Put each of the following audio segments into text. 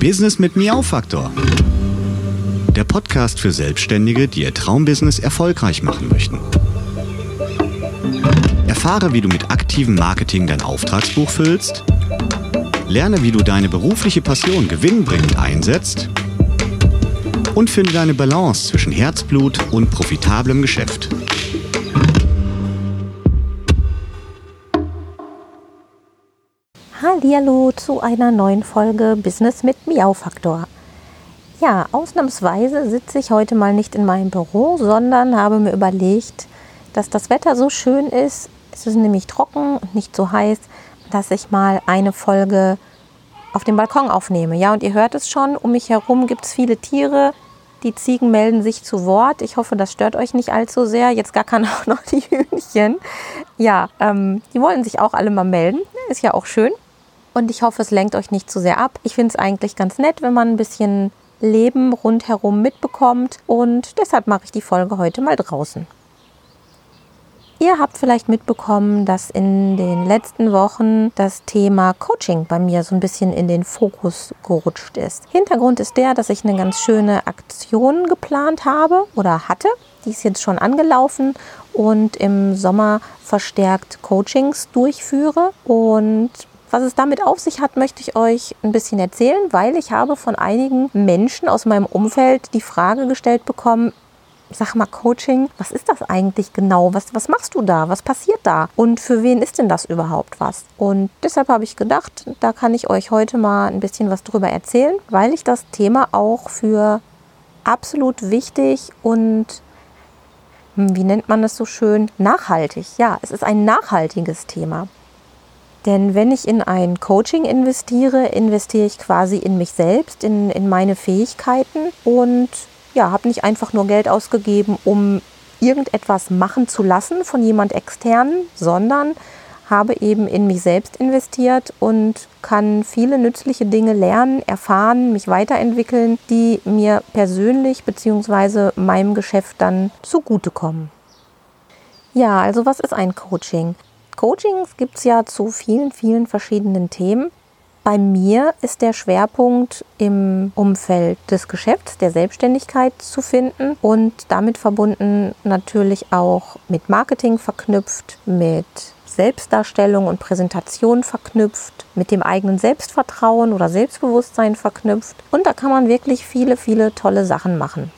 Business mit Miau-Faktor. Der Podcast für Selbstständige, die ihr Traumbusiness erfolgreich machen möchten. Erfahre, wie du mit aktivem Marketing dein Auftragsbuch füllst. Lerne, wie du deine berufliche Passion gewinnbringend einsetzt. Und finde deine Balance zwischen Herzblut und profitablem Geschäft. Hallihallo zu einer neuen Folge Business mit Miau-Faktor. Ja, ausnahmsweise sitze ich heute mal nicht in meinem Büro, sondern habe mir überlegt, dass das Wetter so schön ist, es ist nämlich trocken und nicht so heiß, dass ich mal eine Folge auf dem Balkon aufnehme. Ja, und ihr hört es schon, um mich herum gibt es viele Tiere. Die Ziegen melden sich zu Wort. Ich hoffe, das stört euch nicht allzu sehr. Jetzt gar kann auch noch die Hühnchen. Ja, ähm, die wollen sich auch alle mal melden. Ist ja auch schön. Und ich hoffe, es lenkt euch nicht zu sehr ab. Ich finde es eigentlich ganz nett, wenn man ein bisschen Leben rundherum mitbekommt. Und deshalb mache ich die Folge heute mal draußen. Ihr habt vielleicht mitbekommen, dass in den letzten Wochen das Thema Coaching bei mir so ein bisschen in den Fokus gerutscht ist. Hintergrund ist der, dass ich eine ganz schöne Aktion geplant habe oder hatte. Die ist jetzt schon angelaufen und im Sommer verstärkt Coachings durchführe. Und was es damit auf sich hat, möchte ich euch ein bisschen erzählen, weil ich habe von einigen Menschen aus meinem Umfeld die Frage gestellt bekommen, sag mal Coaching, was ist das eigentlich genau? Was, was machst du da? Was passiert da? Und für wen ist denn das überhaupt was? Und deshalb habe ich gedacht, da kann ich euch heute mal ein bisschen was drüber erzählen, weil ich das Thema auch für absolut wichtig und hm, wie nennt man das so schön? Nachhaltig. Ja, es ist ein nachhaltiges Thema. Denn wenn ich in ein Coaching investiere, investiere ich quasi in mich selbst, in, in meine Fähigkeiten und ja, habe nicht einfach nur Geld ausgegeben, um irgendetwas machen zu lassen von jemand externen, sondern habe eben in mich selbst investiert und kann viele nützliche Dinge lernen, erfahren, mich weiterentwickeln, die mir persönlich bzw. meinem Geschäft dann zugutekommen. Ja, also was ist ein Coaching? Coachings gibt es ja zu vielen, vielen verschiedenen Themen. Bei mir ist der Schwerpunkt im Umfeld des Geschäfts, der Selbstständigkeit zu finden und damit verbunden natürlich auch mit Marketing verknüpft, mit Selbstdarstellung und Präsentation verknüpft, mit dem eigenen Selbstvertrauen oder Selbstbewusstsein verknüpft. Und da kann man wirklich viele, viele tolle Sachen machen.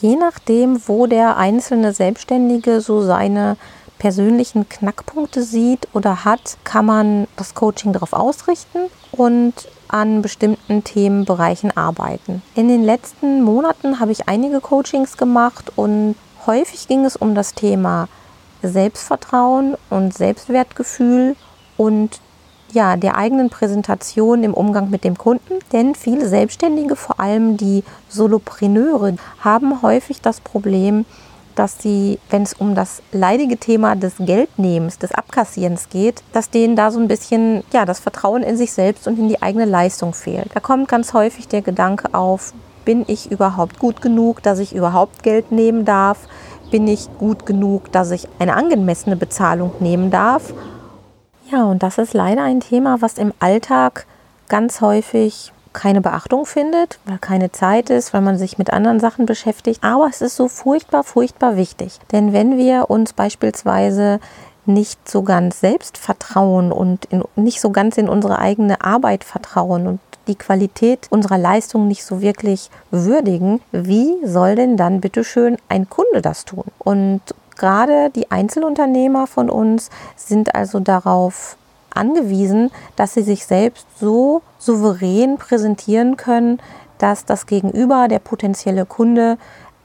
Je nachdem, wo der einzelne Selbstständige so seine persönlichen Knackpunkte sieht oder hat, kann man das Coaching darauf ausrichten und an bestimmten Themenbereichen arbeiten. In den letzten Monaten habe ich einige Coachings gemacht und häufig ging es um das Thema Selbstvertrauen und Selbstwertgefühl und ja, der eigenen Präsentation im Umgang mit dem Kunden. Denn viele Selbstständige, vor allem die Solopreneure, haben häufig das Problem, dass sie, wenn es um das leidige Thema des Geldnehmens, des Abkassierens geht, dass denen da so ein bisschen ja, das Vertrauen in sich selbst und in die eigene Leistung fehlt. Da kommt ganz häufig der Gedanke auf, bin ich überhaupt gut genug, dass ich überhaupt Geld nehmen darf? Bin ich gut genug, dass ich eine angemessene Bezahlung nehmen darf? Ja, und das ist leider ein Thema, was im Alltag ganz häufig keine Beachtung findet, weil keine Zeit ist, weil man sich mit anderen Sachen beschäftigt. Aber es ist so furchtbar, furchtbar wichtig. Denn wenn wir uns beispielsweise nicht so ganz selbst vertrauen und in, nicht so ganz in unsere eigene Arbeit vertrauen und die Qualität unserer Leistung nicht so wirklich würdigen, wie soll denn dann bitteschön ein Kunde das tun? Und gerade die Einzelunternehmer von uns sind also darauf angewiesen, dass sie sich selbst so souverän präsentieren können, dass das Gegenüber, der potenzielle Kunde,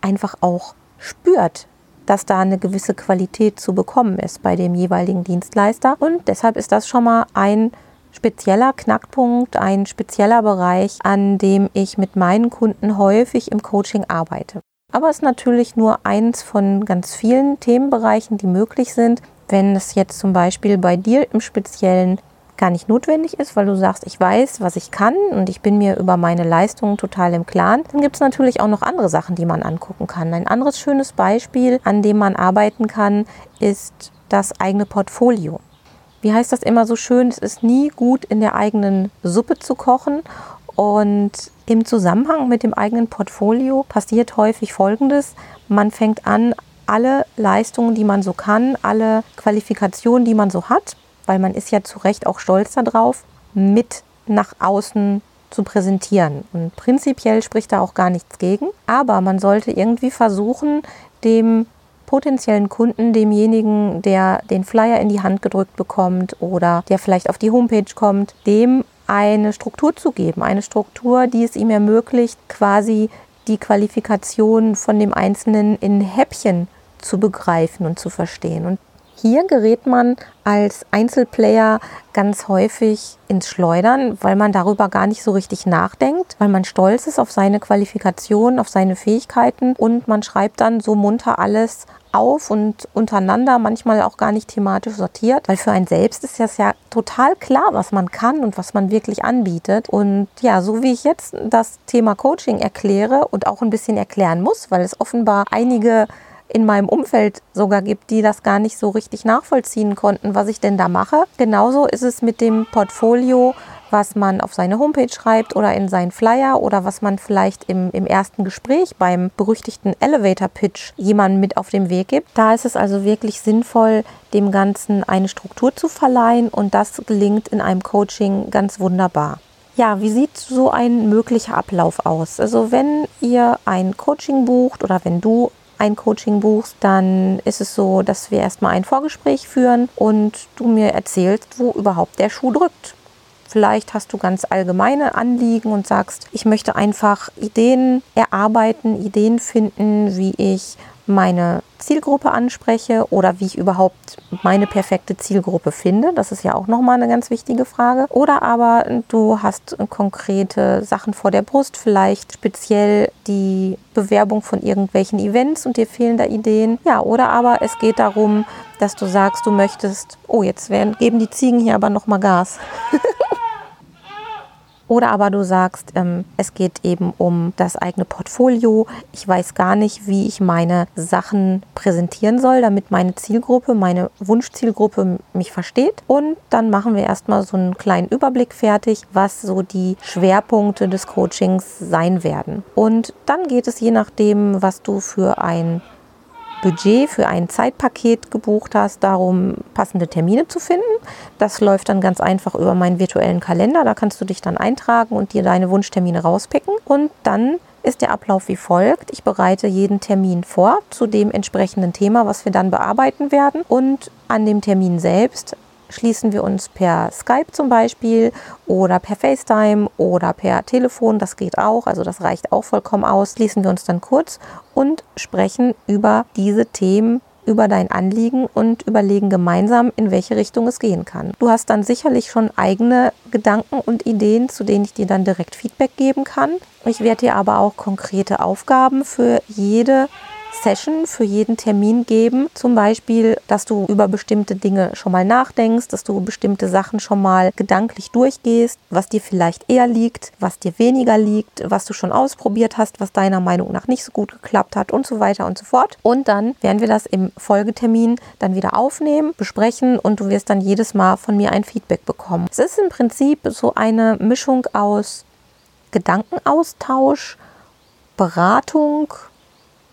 einfach auch spürt, dass da eine gewisse Qualität zu bekommen ist bei dem jeweiligen Dienstleister. Und deshalb ist das schon mal ein spezieller Knackpunkt, ein spezieller Bereich, an dem ich mit meinen Kunden häufig im Coaching arbeite. Aber es ist natürlich nur eins von ganz vielen Themenbereichen, die möglich sind. Wenn es jetzt zum Beispiel bei dir im Speziellen gar nicht notwendig ist, weil du sagst, ich weiß, was ich kann und ich bin mir über meine Leistungen total im Klaren, dann gibt es natürlich auch noch andere Sachen, die man angucken kann. Ein anderes schönes Beispiel, an dem man arbeiten kann, ist das eigene Portfolio. wie heißt das immer so schön, es ist nie gut in der eigenen Suppe zu kochen. Und im Zusammenhang mit dem eigenen Portfolio passiert häufig Folgendes. Man fängt an, alle Leistungen, die man so kann, alle Qualifikationen, die man so hat, weil man ist ja zu Recht auch stolz darauf, mit nach außen zu präsentieren. Und prinzipiell spricht da auch gar nichts gegen. Aber man sollte irgendwie versuchen, dem potenziellen Kunden, demjenigen, der den Flyer in die Hand gedrückt bekommt oder der vielleicht auf die Homepage kommt, dem eine Struktur zu geben. Eine Struktur, die es ihm ermöglicht, quasi die Qualifikation von dem Einzelnen in Häppchen zu begreifen und zu verstehen. Und hier gerät man als Einzelplayer ganz häufig ins Schleudern, weil man darüber gar nicht so richtig nachdenkt, weil man stolz ist auf seine Qualifikation, auf seine Fähigkeiten und man schreibt dann so munter alles auf und untereinander, manchmal auch gar nicht thematisch sortiert, weil für einen selbst ist das ja total klar, was man kann und was man wirklich anbietet. Und ja, so wie ich jetzt das Thema Coaching erkläre und auch ein bisschen erklären muss, weil es offenbar einige in meinem Umfeld sogar gibt, die das gar nicht so richtig nachvollziehen konnten, was ich denn da mache. Genauso ist es mit dem Portfolio, was man auf seine Homepage schreibt oder in seinen Flyer oder was man vielleicht im, im ersten Gespräch beim berüchtigten Elevator Pitch jemandem mit auf den Weg gibt. Da ist es also wirklich sinnvoll, dem Ganzen eine Struktur zu verleihen und das gelingt in einem Coaching ganz wunderbar. Ja, wie sieht so ein möglicher Ablauf aus? Also wenn ihr ein Coaching bucht oder wenn du ein Coaching buchst, dann ist es so, dass wir erstmal ein Vorgespräch führen und du mir erzählst, wo überhaupt der Schuh drückt. Vielleicht hast du ganz allgemeine Anliegen und sagst, ich möchte einfach Ideen erarbeiten, Ideen finden, wie ich meine Zielgruppe anspreche oder wie ich überhaupt meine perfekte Zielgruppe finde. Das ist ja auch nochmal eine ganz wichtige Frage. Oder aber du hast konkrete Sachen vor der Brust, vielleicht speziell die Bewerbung von irgendwelchen Events und dir fehlen da Ideen. Ja, oder aber es geht darum, dass du sagst, du möchtest, oh, jetzt werden, geben die Ziegen hier aber nochmal Gas. Oder aber du sagst, ähm, es geht eben um das eigene Portfolio. Ich weiß gar nicht, wie ich meine Sachen präsentieren soll, damit meine Zielgruppe, meine Wunschzielgruppe mich versteht. Und dann machen wir erstmal so einen kleinen Überblick fertig, was so die Schwerpunkte des Coachings sein werden. Und dann geht es je nachdem, was du für ein Budget für ein Zeitpaket gebucht hast, darum passende Termine zu finden. Das läuft dann ganz einfach über meinen virtuellen Kalender. Da kannst du dich dann eintragen und dir deine Wunschtermine rauspicken. Und dann ist der Ablauf wie folgt. Ich bereite jeden Termin vor zu dem entsprechenden Thema, was wir dann bearbeiten werden. Und an dem Termin selbst schließen wir uns per Skype zum Beispiel oder per FaceTime oder per Telefon. Das geht auch, also das reicht auch vollkommen aus. Schließen wir uns dann kurz und sprechen über diese Themen über dein Anliegen und überlegen gemeinsam, in welche Richtung es gehen kann. Du hast dann sicherlich schon eigene Gedanken und Ideen, zu denen ich dir dann direkt Feedback geben kann. Ich werde dir aber auch konkrete Aufgaben für jede Session für jeden Termin geben. Zum Beispiel, dass du über bestimmte Dinge schon mal nachdenkst, dass du bestimmte Sachen schon mal gedanklich durchgehst, was dir vielleicht eher liegt, was dir weniger liegt, was du schon ausprobiert hast, was deiner Meinung nach nicht so gut geklappt hat und so weiter und so fort. Und dann werden wir das im Folgetermin dann wieder aufnehmen, besprechen und du wirst dann jedes Mal von mir ein Feedback bekommen. Es ist im Prinzip so eine Mischung aus Gedankenaustausch, Beratung,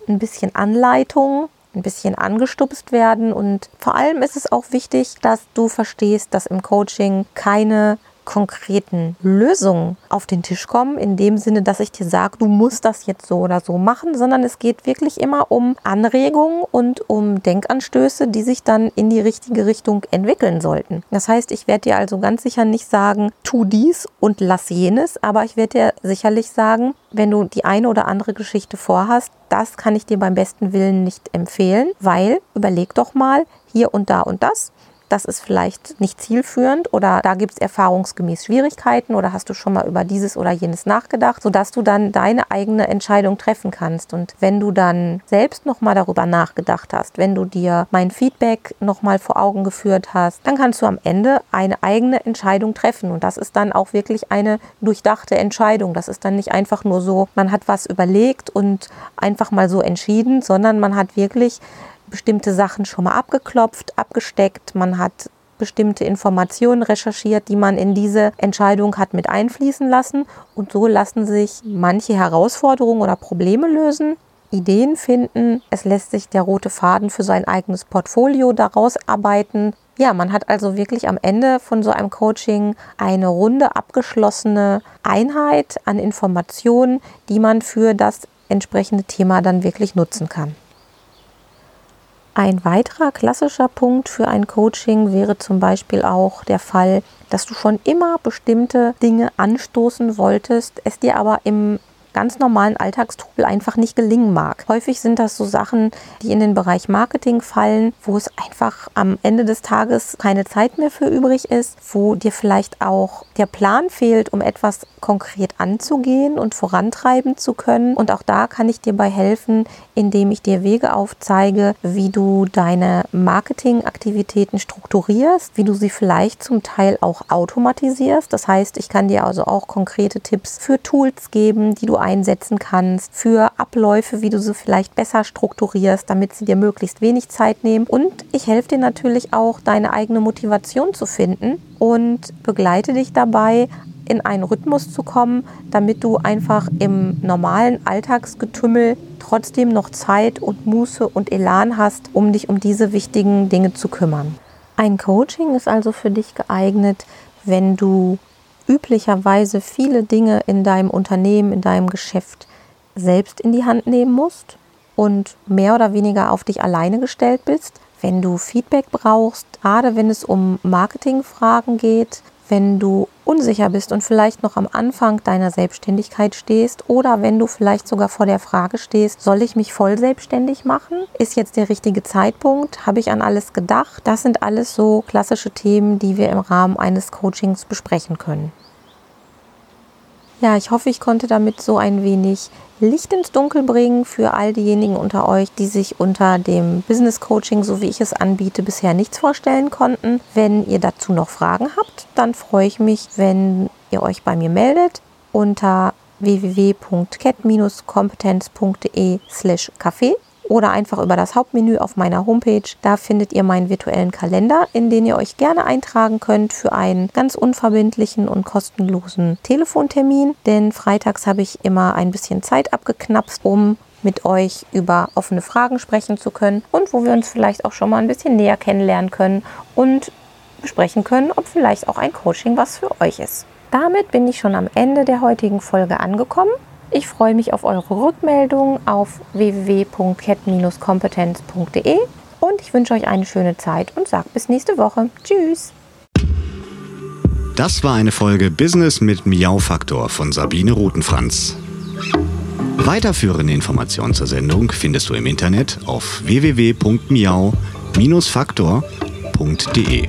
ein bisschen Anleitung, ein bisschen angestupst werden. Und vor allem ist es auch wichtig, dass du verstehst, dass im Coaching keine konkreten Lösungen auf den Tisch kommen, in dem Sinne, dass ich dir sage, du musst das jetzt so oder so machen, sondern es geht wirklich immer um Anregungen und um Denkanstöße, die sich dann in die richtige Richtung entwickeln sollten. Das heißt, ich werde dir also ganz sicher nicht sagen, tu dies und lass jenes, aber ich werde dir sicherlich sagen, wenn du die eine oder andere Geschichte vorhast, das kann ich dir beim besten Willen nicht empfehlen, weil überleg doch mal hier und da und das das ist vielleicht nicht zielführend oder da gibt es erfahrungsgemäß Schwierigkeiten oder hast du schon mal über dieses oder jenes nachgedacht, sodass du dann deine eigene Entscheidung treffen kannst. Und wenn du dann selbst nochmal darüber nachgedacht hast, wenn du dir mein Feedback nochmal vor Augen geführt hast, dann kannst du am Ende eine eigene Entscheidung treffen. Und das ist dann auch wirklich eine durchdachte Entscheidung. Das ist dann nicht einfach nur so, man hat was überlegt und einfach mal so entschieden, sondern man hat wirklich bestimmte Sachen schon mal abgeklopft, abgesteckt, man hat bestimmte Informationen recherchiert, die man in diese Entscheidung hat mit einfließen lassen. Und so lassen sich manche Herausforderungen oder Probleme lösen. Ideen finden. Es lässt sich der rote Faden für sein eigenes Portfolio daraus arbeiten. Ja, man hat also wirklich am Ende von so einem Coaching eine runde abgeschlossene Einheit an Informationen, die man für das entsprechende Thema dann wirklich nutzen kann. Ein weiterer klassischer Punkt für ein Coaching wäre zum Beispiel auch der Fall, dass du schon immer bestimmte Dinge anstoßen wolltest, es dir aber im ganz normalen Alltagstrubel einfach nicht gelingen mag. Häufig sind das so Sachen, die in den Bereich Marketing fallen, wo es einfach am Ende des Tages keine Zeit mehr für übrig ist, wo dir vielleicht auch der Plan fehlt, um etwas konkret anzugehen und vorantreiben zu können. Und auch da kann ich dir bei helfen, indem ich dir Wege aufzeige, wie du deine Marketingaktivitäten strukturierst, wie du sie vielleicht zum Teil auch automatisierst. Das heißt, ich kann dir also auch konkrete Tipps für Tools geben, die du einsetzen kannst, für Abläufe, wie du sie vielleicht besser strukturierst, damit sie dir möglichst wenig Zeit nehmen. Und ich helfe dir natürlich auch, deine eigene Motivation zu finden und begleite dich dabei, in einen Rhythmus zu kommen, damit du einfach im normalen Alltagsgetümmel trotzdem noch Zeit und Muße und Elan hast, um dich um diese wichtigen Dinge zu kümmern. Ein Coaching ist also für dich geeignet, wenn du üblicherweise viele Dinge in deinem Unternehmen, in deinem Geschäft selbst in die Hand nehmen musst und mehr oder weniger auf dich alleine gestellt bist. Wenn du Feedback brauchst, gerade wenn es um Marketingfragen geht, wenn du unsicher bist und vielleicht noch am Anfang deiner Selbstständigkeit stehst oder wenn du vielleicht sogar vor der Frage stehst, soll ich mich voll selbstständig machen? Ist jetzt der richtige Zeitpunkt? Habe ich an alles gedacht? Das sind alles so klassische Themen, die wir im Rahmen eines Coachings besprechen können. Ja, ich hoffe, ich konnte damit so ein wenig Licht ins Dunkel bringen für all diejenigen unter euch, die sich unter dem Business Coaching, so wie ich es anbiete, bisher nichts vorstellen konnten. Wenn ihr dazu noch Fragen habt, dann freue ich mich, wenn ihr euch bei mir meldet unter www.cat-kompetenz.de slash café oder einfach über das Hauptmenü auf meiner Homepage. Da findet ihr meinen virtuellen Kalender, in den ihr euch gerne eintragen könnt für einen ganz unverbindlichen und kostenlosen Telefontermin. Denn freitags habe ich immer ein bisschen Zeit abgeknapst, um mit euch über offene Fragen sprechen zu können und wo wir uns vielleicht auch schon mal ein bisschen näher kennenlernen können und besprechen können, ob vielleicht auch ein Coaching was für euch ist. Damit bin ich schon am Ende der heutigen Folge angekommen. Ich freue mich auf eure Rückmeldung auf www.cat-kompetenz.de und ich wünsche euch eine schöne Zeit und sage bis nächste Woche. Tschüss! Das war eine Folge Business mit Miau-Faktor von Sabine Rutenfranz. Weiterführende Informationen zur Sendung findest du im Internet auf www.miau-faktor.de.